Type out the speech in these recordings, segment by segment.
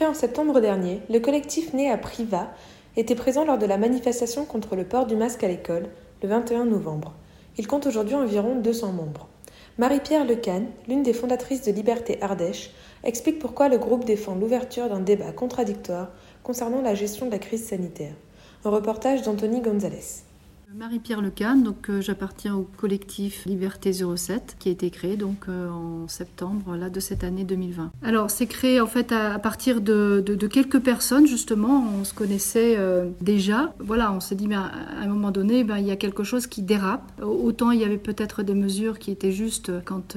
Créé en septembre dernier, le collectif né à Privas était présent lors de la manifestation contre le port du masque à l'école le 21 novembre. Il compte aujourd'hui environ 200 membres. Marie-Pierre Lecan, l'une des fondatrices de Liberté Ardèche, explique pourquoi le groupe défend l'ouverture d'un débat contradictoire concernant la gestion de la crise sanitaire. Un reportage d'Anthony Gonzalez. Marie-Pierre Lecan, donc euh, j'appartiens au collectif Liberté 07 qui a été créé donc euh, en septembre là de cette année 2020. Alors c'est créé en fait à, partir de, quelques personnes justement, on se connaissait euh, déjà. Voilà, on s'est dit mais à, un moment donné ben, il y a quelque chose qui dérape. Autant il y avait peut-être des mesures qui étaient justes quand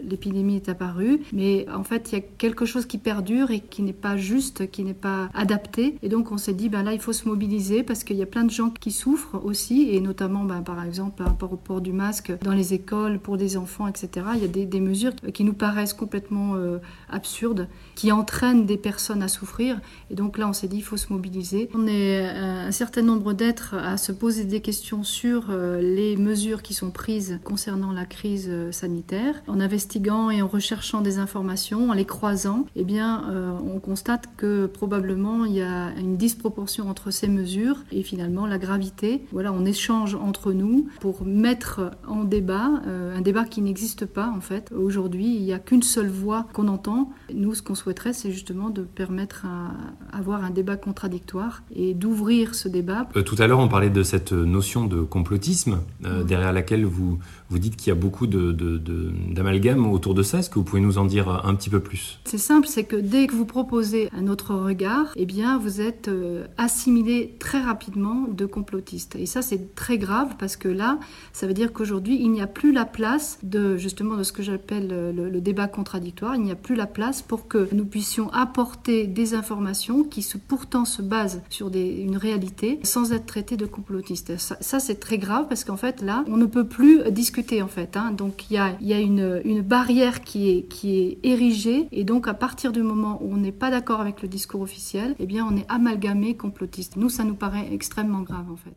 l'épidémie est apparue, mais en fait il y a quelque chose qui perdure et qui n'est pas juste, qui n'est pas adapté. Et donc on s'est dit ben là il faut se mobiliser parce qu'il y a plein de gens qui souffrent aussi et notamment ben, par exemple par rapport au port du masque dans les écoles pour des enfants, etc. Il y a des, mesures qui nous paraissent complètement euh, absurdes, qui entraînent des personnes à souffrir. Et donc là, on s'est dit, il faut se mobiliser. On est euh, un certain nombre d'êtres à se poser des questions sur euh, les mesures qui sont prises concernant la crise sanitaire. En investiguant et en recherchant des informations, en les croisant, eh bien, on constate que probablement il y a une disproportion entre ces mesures et finalement la gravité. Voilà, on échange entre nous pour mettre en débat euh, un débat qui n'existe pas en fait. Aujourd'hui, il n'y a qu'une seule voix qu'on entend. Nous, ce qu'on souhaiterait, c'est justement de permettre à avoir un débat contradictoire et d'ouvrir ce débat. Euh, tout à l'heure, on parlait de cette notion de complotisme euh, derrière laquelle vous, vous dites qu'il y a beaucoup d'amalgame de, autour de ça. Est-ce que vous pouvez nous en dire un petit peu plus? C'est simple, c'est que dès que vous proposez un autre regard, eh bien, vous êtes assimilé très rapidement de complotiste. Et ça, c'est très grave parce que là, ça veut dire qu'aujourd'hui, il n'y a plus la place de justement de ce que j'appelle le, débat contradictoire. Il n'y a plus la place pour que nous puissions apporter des informations qui pourtant se basent sur une réalité sans être traités de complotistes. Ça, c'est très grave parce qu'en fait, là, on ne peut plus discuter en fait. Hein. Donc, il y a, une, barrière qui est, qui est érigée et donc à partir du moment où on n'est pas d'accord avec le discours officiel, eh bien, on est amalgamé complotiste. Nous, ça nous paraît extrêmement grave en fait.